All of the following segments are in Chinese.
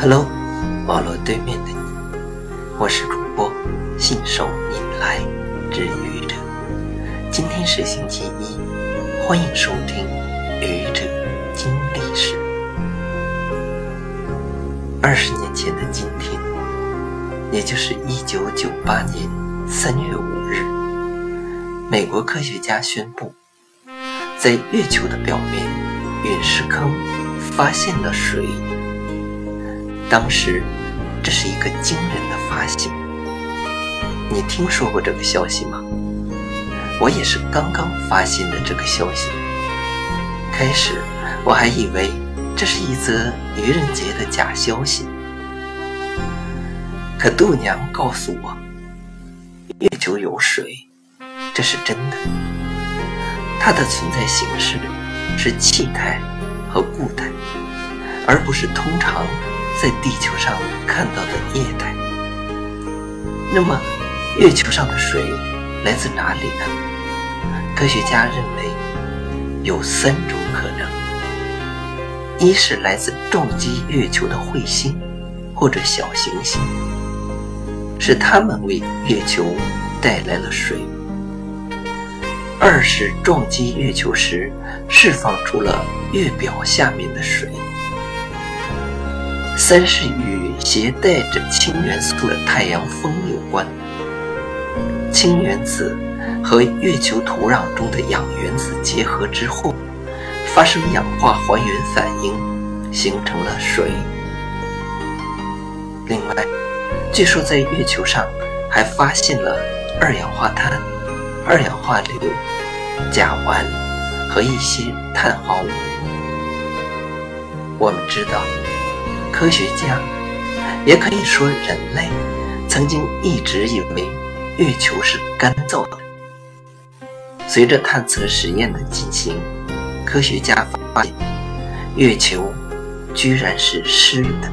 Hello，网络对面的你，我是主播信手拈来之愚者。今天是星期一，欢迎收听愚者经历史。二十年前的今天，也就是一九九八年三月五日，美国科学家宣布，在月球的表面陨石坑发现了水。当时，这是一个惊人的发现。你听说过这个消息吗？我也是刚刚发现的这个消息。开始我还以为这是一则愚人节的假消息，可度娘告诉我，月球有水，这是真的。它的存在形式是气态和固态，而不是通常。在地球上看到的液态，那么月球上的水来自哪里呢？科学家认为有三种可能：一是来自撞击月球的彗星或者小行星，是它们为月球带来了水；二是撞击月球时释放出了月表下面的水。三是与携带着氢元素的太阳风有关，氢原子和月球土壤中的氧原子结合之后，发生氧化还原反应，形成了水。另外，据说在月球上还发现了二氧化碳、二氧化硫、甲烷和一些碳化物。我们知道。科学家，也可以说人类，曾经一直以为月球是干燥的。随着探测实验的进行，科学家发现月球居然是湿的。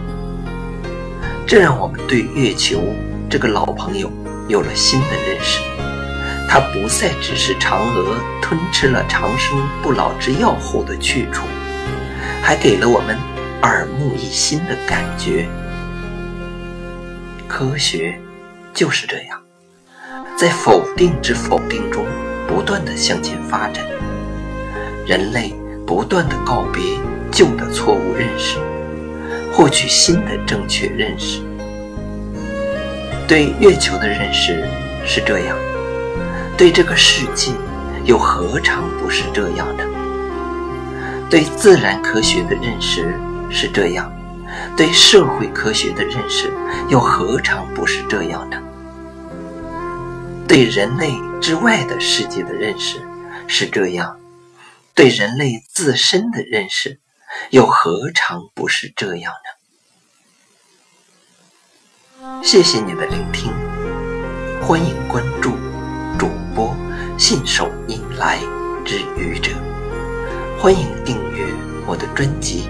这让我们对月球这个老朋友有了新的认识。它不再只是嫦娥吞吃了长生不老之药后的去处，还给了我们。耳目一新的感觉，科学就是这样，在否定之否定中不断的向前发展。人类不断的告别旧的错误认识，获取新的正确认识。对月球的认识是这样，对这个世界又何尝不是这样的？对自然科学的认识。是这样，对社会科学的认识又何尝不是这样的？对人类之外的世界的认识是这样，对人类自身的认识又何尝不是这样呢？谢谢你的聆听，欢迎关注主播信手拈来之愚者，欢迎订阅我的专辑。